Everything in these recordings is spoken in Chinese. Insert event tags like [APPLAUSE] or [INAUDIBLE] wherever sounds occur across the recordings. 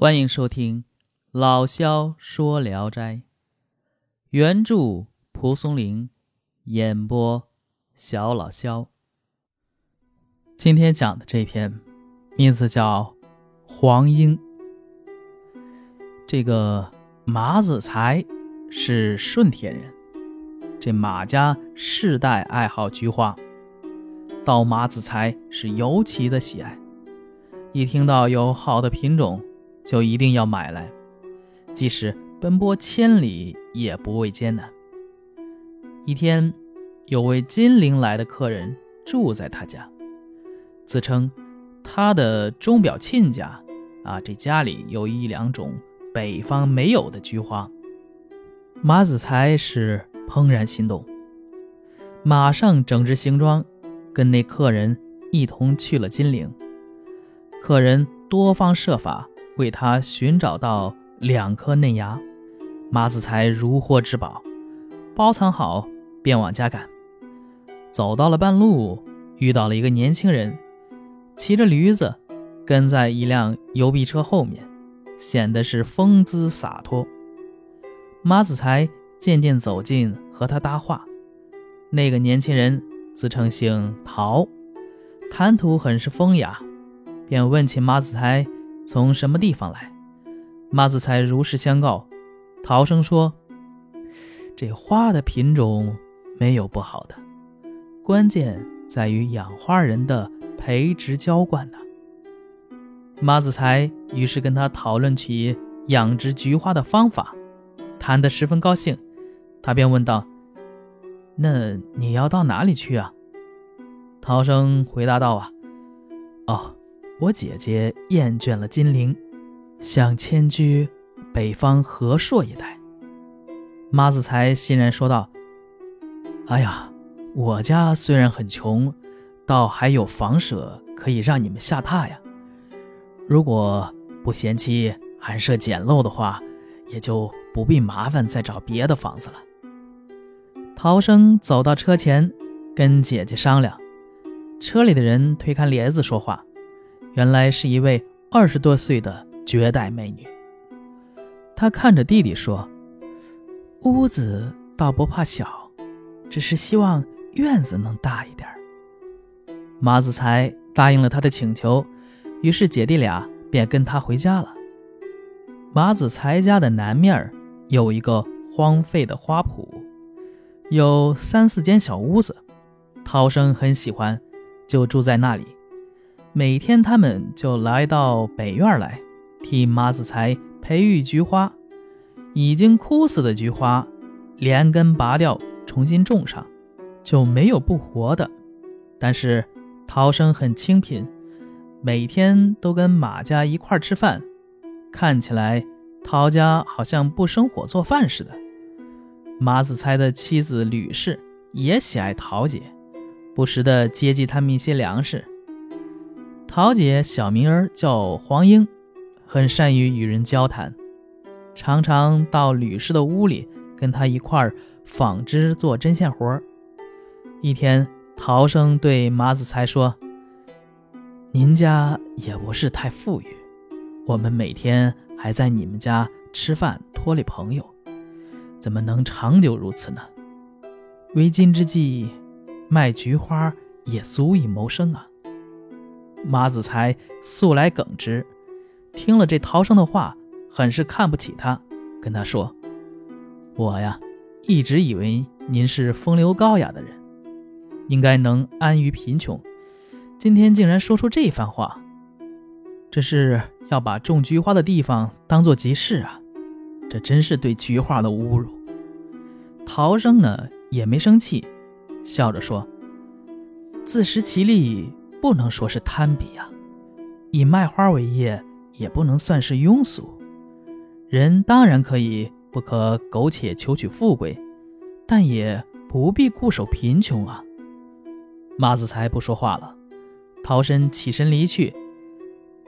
欢迎收听老萧说《聊斋》，原著蒲松龄，演播小老萧。今天讲的这篇名字叫《黄莺》。这个马子才是顺天人，这马家世代爱好菊花，到马子才是尤其的喜爱。一听到有好的品种，就一定要买来，即使奔波千里也不畏艰难。一天，有位金陵来的客人住在他家，自称他的钟表亲家啊，这家里有一两种北方没有的菊花。马子才是怦然心动，马上整治行装，跟那客人一同去了金陵。客人多方设法。为他寻找到两颗嫩芽，马子才如获至宝，包藏好便往家赶。走到了半路，遇到了一个年轻人，骑着驴子跟在一辆邮币车后面，显得是风姿洒脱。马子才渐渐走近，和他搭话。那个年轻人自称姓陶，谈吐很是风雅，便问起马子才。从什么地方来？马子才如实相告。陶生说：“这花的品种没有不好的，关键在于养花人的培植浇灌呢。”马子才于是跟他讨论起养殖菊花的方法，谈得十分高兴。他便问道：“那你要到哪里去啊？”陶生回答道：“啊，哦。”我姐姐厌倦了金陵，想迁居北方和硕一带。马子才欣然说道：“哎呀，我家虽然很穷，倒还有房舍可以让你们下榻呀。如果不嫌弃寒舍简陋的话，也就不必麻烦再找别的房子了。”陶生走到车前，跟姐姐商量。车里的人推开帘子说话。原来是一位二十多岁的绝代美女。她看着弟弟说：“屋子倒不怕小，只是希望院子能大一点。”马子才答应了他的请求，于是姐弟俩便跟他回家了。马子才家的南面有一个荒废的花圃，有三四间小屋子，涛生很喜欢，就住在那里。每天，他们就来到北院来，替马子才培育菊花。已经枯死的菊花，连根拔掉，重新种上，就没有不活的。但是陶生很清贫，每天都跟马家一块吃饭，看起来陶家好像不生火做饭似的。马子才的妻子吕氏也喜爱陶姐，不时的接济他们一些粮食。桃姐小名儿叫黄莺，很善于与人交谈，常常到吕氏的屋里跟他一块儿纺织做针线活儿。一天，陶生对马子才说：“您家也不是太富裕，我们每天还在你们家吃饭托里朋友，怎么能长久如此呢？为今之计，卖菊花也足以谋生啊。”马子才素来耿直，听了这陶生的话，很是看不起他，跟他说：“我呀，一直以为您是风流高雅的人，应该能安于贫穷，今天竟然说出这番话，这是要把种菊花的地方当做集市啊！这真是对菊花的侮辱。”陶生呢也没生气，笑着说：“自食其力。”不能说是攀比呀，以卖花为业也不能算是庸俗。人当然可以不可苟且求取富贵，但也不必固守贫穷啊。马子才不说话了，陶生起身离去。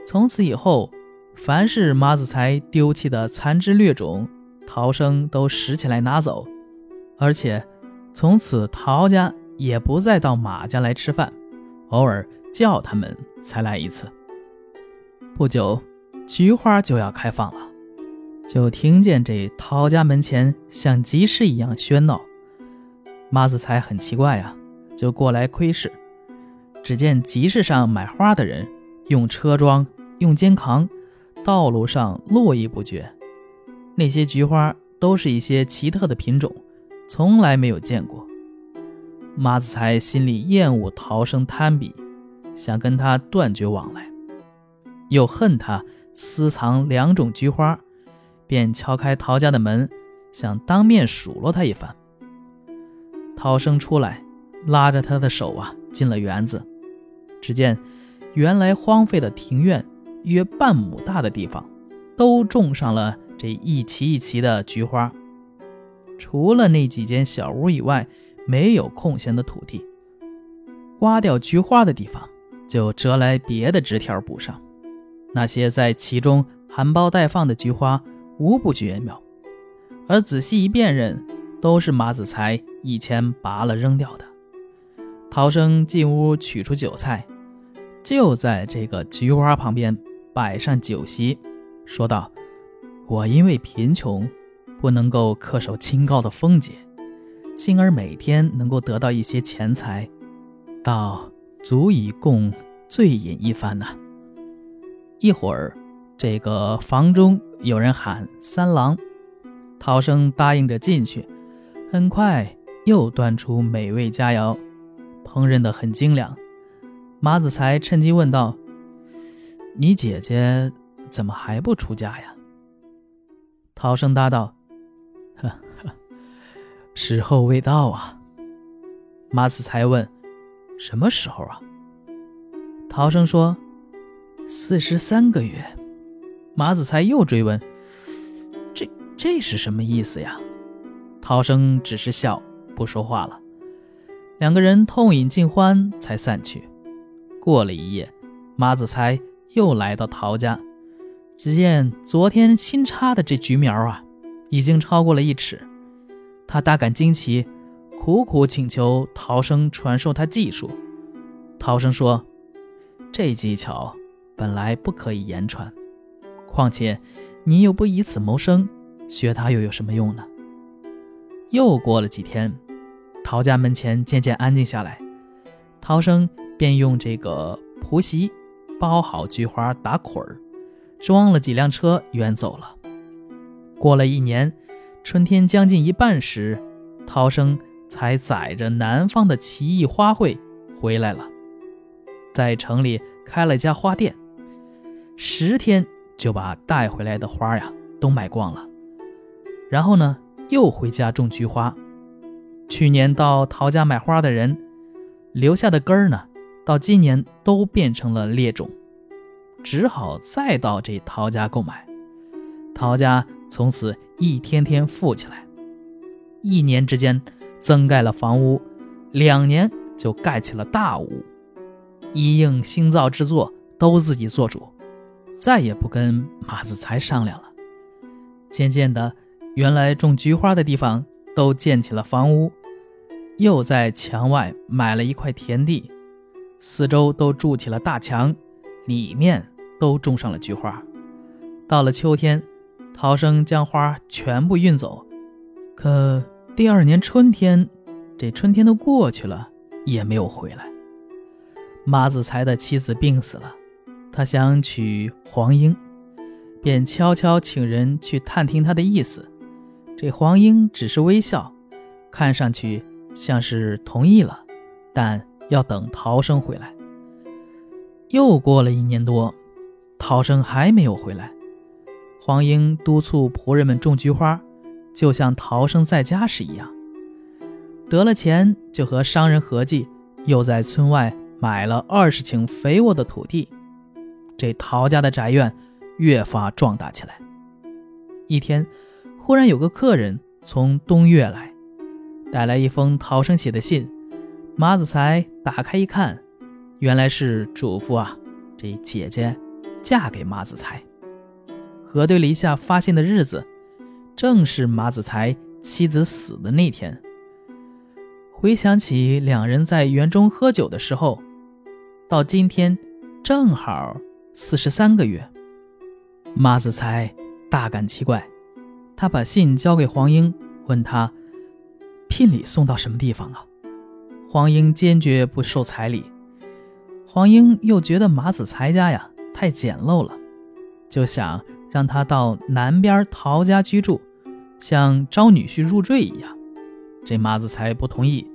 从此以后，凡是马子才丢弃的残枝劣种，陶生都拾起来拿走，而且从此陶家也不再到马家来吃饭，偶尔。叫他们才来一次。不久，菊花就要开放了，就听见这陶家门前像集市一样喧闹。马子才很奇怪呀，就过来窥视。只见集市上买花的人用车装、用肩扛，道路上络绎不绝。那些菊花都是一些奇特的品种，从来没有见过。马子才心里厌恶陶生攀比，想跟他断绝往来，又恨他私藏两种菊花，便敲开陶家的门，想当面数落他一番。陶生出来，拉着他的手啊，进了园子。只见原来荒废的庭院，约半亩大的地方，都种上了这一齐一齐的菊花。除了那几间小屋以外，没有空闲的土地。挖掉菊花的地方，就折来别的枝条补上。那些在其中含苞待放的菊花，无不绝妙。而仔细一辨认，都是马子才以前拔了扔掉的。陶生进屋取出酒菜，就在这个菊花旁边摆上酒席，说道：“我因为贫穷，不能够恪守清高的风节。”幸而每天能够得到一些钱财，到足以供醉饮一番呐。一会儿，这个房中有人喊三郎，陶生答应着进去。很快又端出美味佳肴，烹饪得很精良。马子才趁机问道：“你姐姐怎么还不出嫁呀？”陶生答道。呵 [LAUGHS] 呵时候未到啊！马子才问：“什么时候啊？”陶生说：“四十三个月。”马子才又追问：“这这是什么意思呀？”陶生只是笑，不说话了。两个人痛饮尽欢，才散去。过了一夜，马子才又来到陶家，只见昨天新插的这菊苗啊，已经超过了一尺。他大感惊奇，苦苦请求陶生传授他技术。陶生说：“这技巧本来不可以言传，况且你又不以此谋生，学它又有什么用呢？”又过了几天，陶家门前渐渐安静下来，陶生便用这个蒲席包好菊花，打捆儿，装了几辆车远走了。过了一年。春天将近一半时，陶生才载着南方的奇异花卉回来了，在城里开了家花店，十天就把带回来的花呀都卖光了。然后呢，又回家种菊花。去年到陶家买花的人留下的根儿呢，到今年都变成了裂种，只好再到这陶家购买。陶家从此一天天富起来，一年之间增盖了房屋，两年就盖起了大屋，一应新造之作都自己做主，再也不跟马子才商量了。渐渐的，原来种菊花的地方都建起了房屋，又在墙外买了一块田地，四周都筑起了大墙，里面都种上了菊花。到了秋天。陶生将花全部运走，可第二年春天，这春天都过去了，也没有回来。马子才的妻子病死了，他想娶黄英，便悄悄请人去探听他的意思。这黄英只是微笑，看上去像是同意了，但要等陶生回来。又过了一年多，陶生还没有回来。黄英督促仆人们种菊花，就像逃生在家时一样。得了钱，就和商人合计，又在村外买了二十顷肥沃的土地。这陶家的宅院越发壮大起来。一天，忽然有个客人从东岳来，带来一封陶生写的信。马子才打开一看，原来是嘱咐啊，这姐姐嫁给马子才。核对了一下发现的日子，正是马子才妻子死的那天。回想起两人在园中喝酒的时候，到今天正好四十三个月。马子才大感奇怪，他把信交给黄英，问他聘礼送到什么地方了。黄英坚决不收彩礼。黄英又觉得马子才家呀太简陋了，就想让他到南边陶家居住，像招女婿入赘一样。这马子才不同意，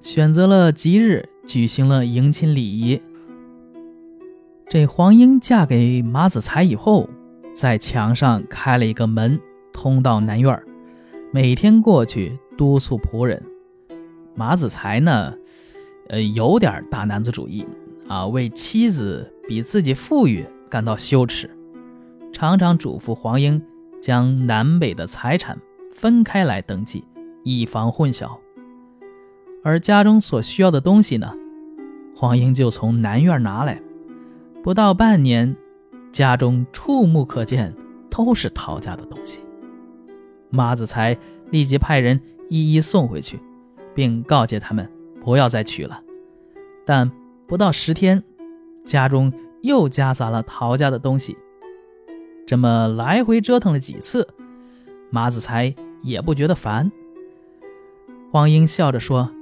选择了吉日举行了迎亲礼仪。这黄英嫁给马子才以后，在墙上开了一个门，通到南院每天过去督促仆人。马子才呢，呃，有点大男子主义啊，为妻子比自己富裕感到羞耻，常常嘱咐黄英将南北的财产分开来登记，以防混淆。而家中所需要的东西呢，黄英就从南院拿来。不到半年，家中触目可见都是陶家的东西。马子才立即派人一一送回去，并告诫他们不要再取了。但不到十天，家中又夹杂了陶家的东西。这么来回折腾了几次，马子才也不觉得烦。黄英笑着说：“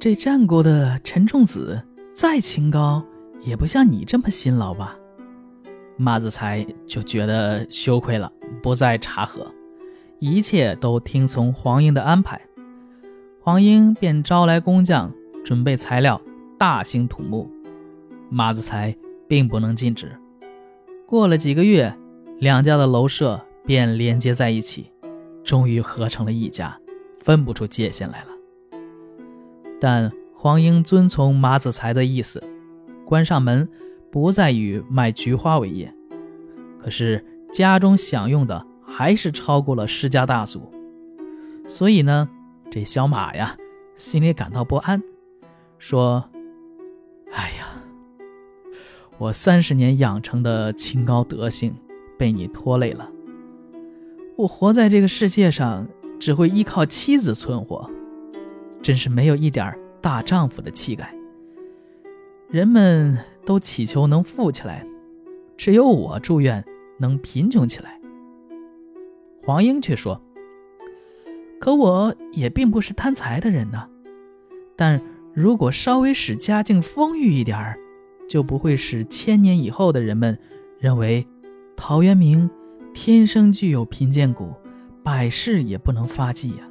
这战国的陈仲子再清高。”也不像你这么辛劳吧？马子才就觉得羞愧了，不再查核，一切都听从黄英的安排。黄英便招来工匠，准备材料，大兴土木。马子才并不能禁止。过了几个月，两家的楼舍便连接在一起，终于合成了一家，分不出界限来了。但黄英遵从马子才的意思。关上门，不再以卖菊花为业。可是家中享用的还是超过了世家大族，所以呢，这小马呀，心里感到不安，说：“哎呀，我三十年养成的清高德性被你拖累了。我活在这个世界上，只会依靠妻子存活，真是没有一点大丈夫的气概。”人们都祈求能富起来，只有我祝愿能贫穷起来。黄英却说：“可我也并不是贪财的人呢。但如果稍微使家境丰裕一点儿，就不会使千年以后的人们认为陶渊明天生具有贫贱骨，百世也不能发迹呀。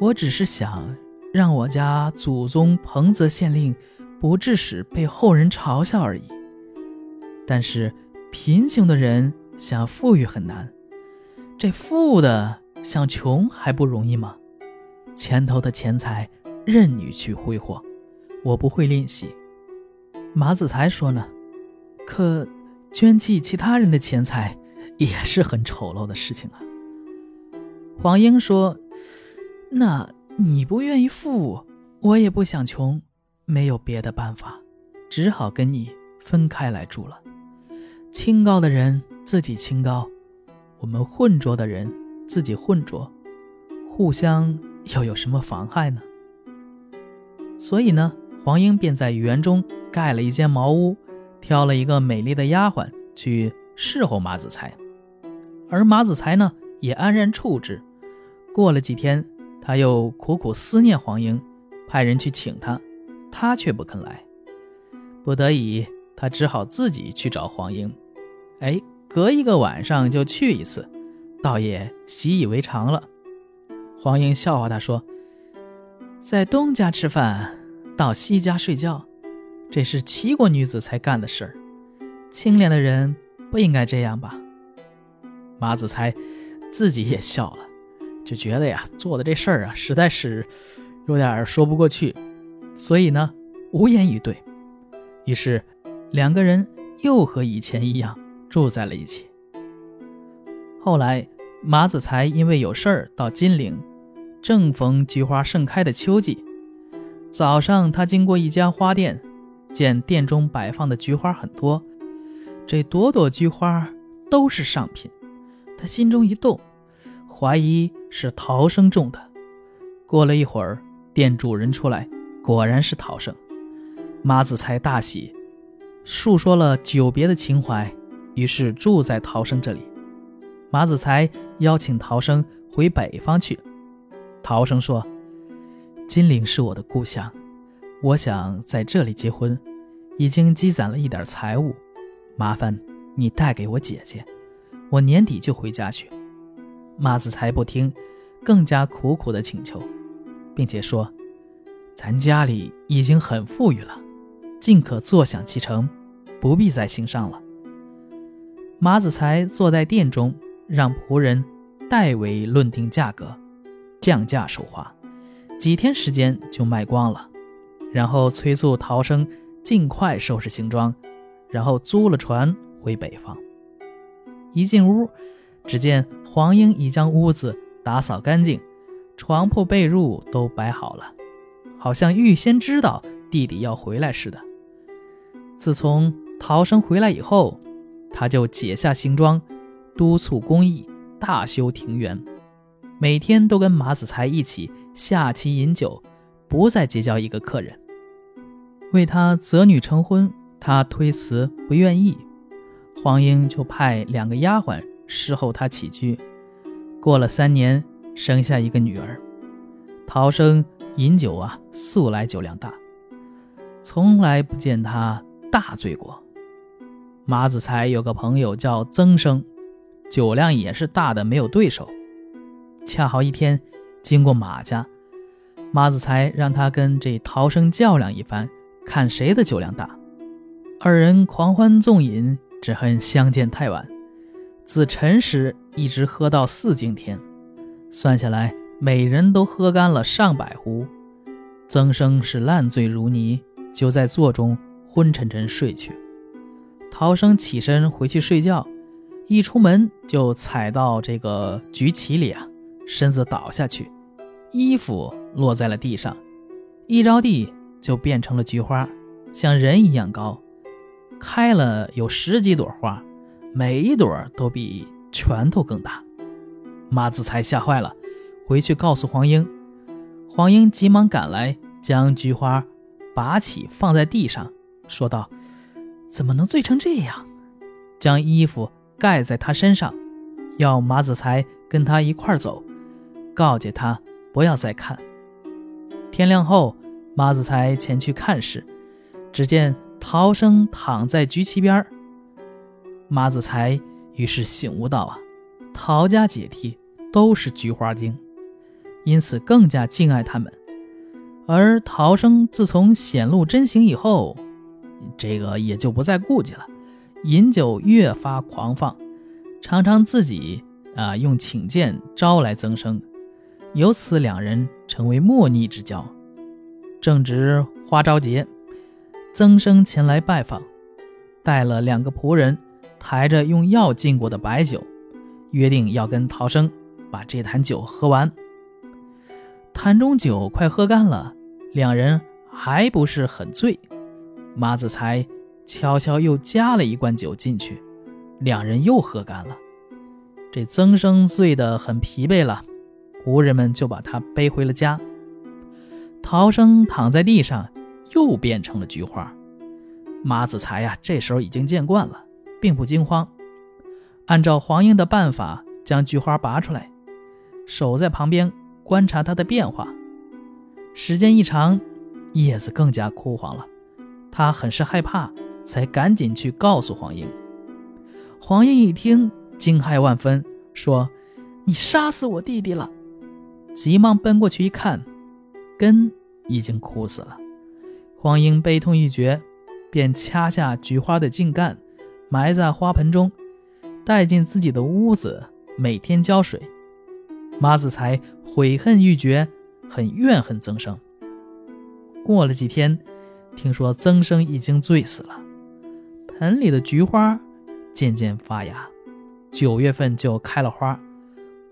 我只是想让我家祖宗彭泽县令。”不致使被后人嘲笑而已。但是贫穷的人想富裕很难，这富的想穷还不容易吗？前头的钱财任你去挥霍，我不会吝惜。马子才说呢，可捐弃其他人的钱财也是很丑陋的事情啊。黄英说：“那你不愿意富，我也不想穷。”没有别的办法，只好跟你分开来住了。清高的人自己清高，我们混浊的人自己混浊，互相又有什么妨害呢？所以呢，黄英便在园中盖了一间茅屋，挑了一个美丽的丫鬟去侍候马子才，而马子才呢也安然处之。过了几天，他又苦苦思念黄英，派人去请他。他却不肯来，不得已，他只好自己去找黄英。哎，隔一个晚上就去一次，倒也习以为常了。黄英笑话他说：“在东家吃饭，到西家睡觉，这是齐国女子才干的事儿。清廉的人不应该这样吧？”马子才自己也笑了，就觉得呀，做的这事儿啊，实在是有点说不过去。所以呢，无言以对。于是，两个人又和以前一样住在了一起。后来，马子才因为有事儿到金陵，正逢菊花盛开的秋季。早上，他经过一家花店，见店中摆放的菊花很多，这朵朵菊花都是上品。他心中一动，怀疑是陶生种的。过了一会儿，店主人出来。果然是陶生，马子才大喜，述说了久别的情怀，于是住在陶生这里。马子才邀请陶生回北方去。陶生说：“金陵是我的故乡，我想在这里结婚，已经积攒了一点财物，麻烦你带给我姐姐，我年底就回家去。”马子才不听，更加苦苦的请求，并且说：“咱家里已经很富裕了，尽可坐享其成，不必再行商了。”马子才坐在殿中，让仆人代为论定价格。降价收花，几天时间就卖光了，然后催促陶生尽快收拾行装，然后租了船回北方。一进屋，只见黄英已将屋子打扫干净，床铺被褥都摆好了，好像预先知道弟弟要回来似的。自从陶生回来以后，他就解下行装，督促工艺，大修庭园。每天都跟马子才一起下棋饮酒，不再结交一个客人。为他择女成婚，他推辞不愿意，黄英就派两个丫鬟侍候他起居。过了三年，生下一个女儿。陶生饮酒啊，素来酒量大，从来不见他大醉过。马子才有个朋友叫曾生，酒量也是大的没有对手。恰好一天经过马家，马子才让他跟这陶生较量一番，看谁的酒量大。二人狂欢纵饮，只恨相见太晚，自辰时一直喝到四更天，算下来每人都喝干了上百壶。曾生是烂醉如泥，就在座中昏沉沉睡去。陶生起身回去睡觉，一出门就踩到这个菊旗里啊。身子倒下去，衣服落在了地上，一着地就变成了菊花，像人一样高，开了有十几朵花，每一朵都比拳头更大。马子才吓坏了，回去告诉黄英。黄英急忙赶来，将菊花拔起放在地上，说道：“怎么能醉成这样？”将衣服盖在他身上，要马子才跟他一块走。告诫他不要再看。天亮后，马子才前去看时，只见陶生躺在菊旗边马子才于是醒悟到啊，陶家姐弟都是菊花精，因此更加敬爱他们。而陶生自从显露真形以后，这个也就不再顾忌了，饮酒越发狂放，常常自己啊用请剑招来增生。由此，两人成为莫逆之交。正值花朝节，曾生前来拜访，带了两个仆人，抬着用药浸过的白酒，约定要跟陶生把这坛酒喝完。坛中酒快喝干了，两人还不是很醉，马子才悄悄又加了一罐酒进去，两人又喝干了。这曾生醉得很疲惫了。仆人们就把他背回了家。陶生躺在地上，又变成了菊花。马子才呀，这时候已经见惯了，并不惊慌，按照黄英的办法将菊花拔出来，守在旁边观察它的变化。时间一长，叶子更加枯黄了，他很是害怕，才赶紧去告诉黄英。黄英一听，惊骇万分，说：“你杀死我弟弟了！”急忙奔过去一看，根已经枯死了。黄英悲痛欲绝，便掐下菊花的茎干，埋在花盆中，带进自己的屋子，每天浇水。马子才悔恨欲绝，很怨恨曾生。过了几天，听说曾生已经醉死了，盆里的菊花渐渐发芽，九月份就开了花，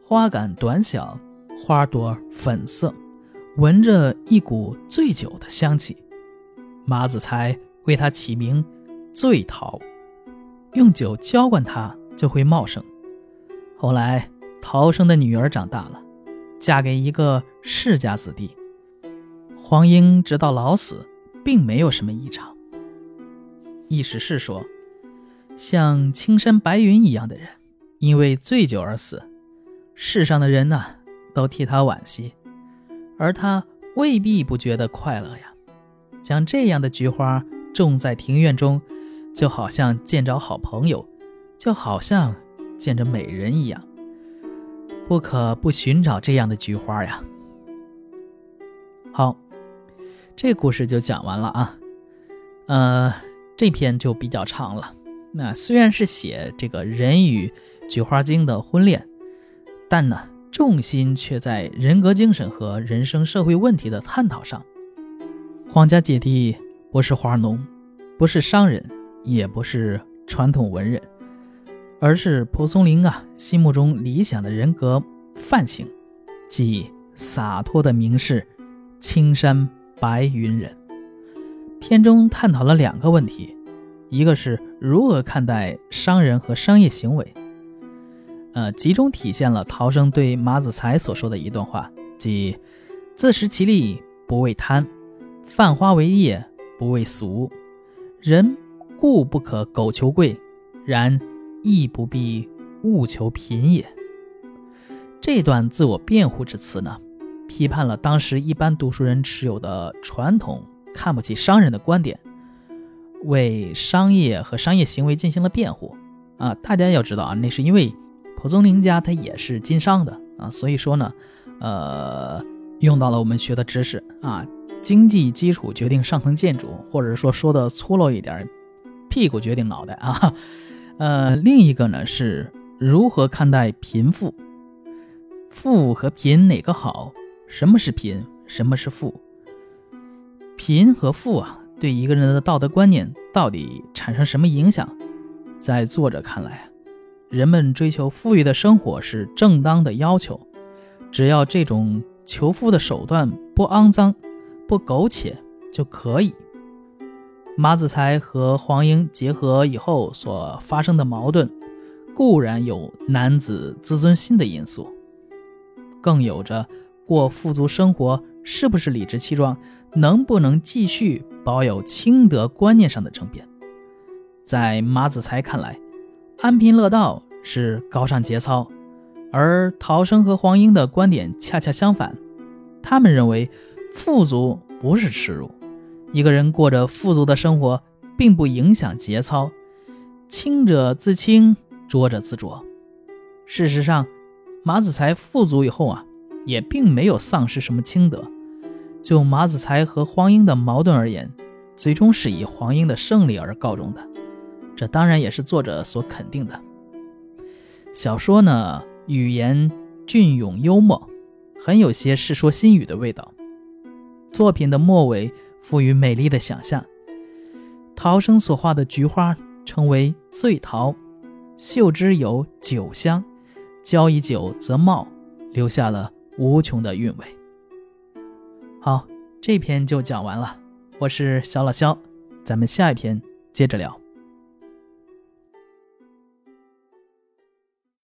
花杆短小。花朵粉色，闻着一股醉酒的香气。马子才为他起名“醉桃”，用酒浇灌它就会茂盛。后来，陶生的女儿长大了，嫁给一个世家子弟。黄英直到老死，并没有什么异常。意思是说，像青山白云一样的人，因为醉酒而死，世上的人呢，都替他惋惜，而他未必不觉得快乐呀。将这样的菊花种在庭院中，就好像见着好朋友，就好像见着美人一样。不可不寻找这样的菊花呀。好，这故事就讲完了啊。呃，这篇就比较长了。那虽然是写这个人与菊花精的婚恋，但呢，重心却在人格精神和人生社会问题的探讨上。黄家姐弟不是花农，不是商人，也不是传统文人，而是蒲松龄啊心目中理想的人格范型，即洒脱的名士，青山白云人。片中探讨了两个问题，一个是如何看待商人和商业行为，呃，集中体现了陶生对马子才所说的一段话，即“自食其力，不为贪；泛花为业，不为俗。人固不可苟求贵，然亦不必务求贫也。”这段自我辩护之词呢，批判了当时一般读书人持有的传统。看不起商人的观点，为商业和商业行为进行了辩护啊！大家要知道啊，那是因为蒲松龄家他也是经商的啊，所以说呢，呃，用到了我们学的知识啊，经济基础决定上层建筑，或者说说的粗陋一点，屁股决定脑袋啊。[LAUGHS] 呃，另一个呢是如何看待贫富，富和贫哪个好？什么是贫？什么是富？贫和富啊，对一个人的道德观念到底产生什么影响？在作者看来，人们追求富裕的生活是正当的要求，只要这种求富的手段不肮脏、不苟且就可以。马子才和黄英结合以后所发生的矛盾，固然有男子自尊心的因素，更有着过富足生活是不是理直气壮。能不能继续保有清德观念上的争辩？在马子才看来，安贫乐道是高尚节操，而陶生和黄英的观点恰恰相反。他们认为，富足不是耻辱，一个人过着富足的生活，并不影响节操。清者自清，浊者自浊。事实上，马子才富足以后啊，也并没有丧失什么清德。就马子才和黄英的矛盾而言，最终是以黄英的胜利而告终的，这当然也是作者所肯定的。小说呢，语言隽永幽默，很有些《世说新语》的味道。作品的末尾赋予美丽的想象，陶生所画的菊花称为醉桃，嗅之有酒香，浇以酒则茂，留下了无穷的韵味。好，这篇就讲完了。我是小老肖，咱们下一篇接着聊。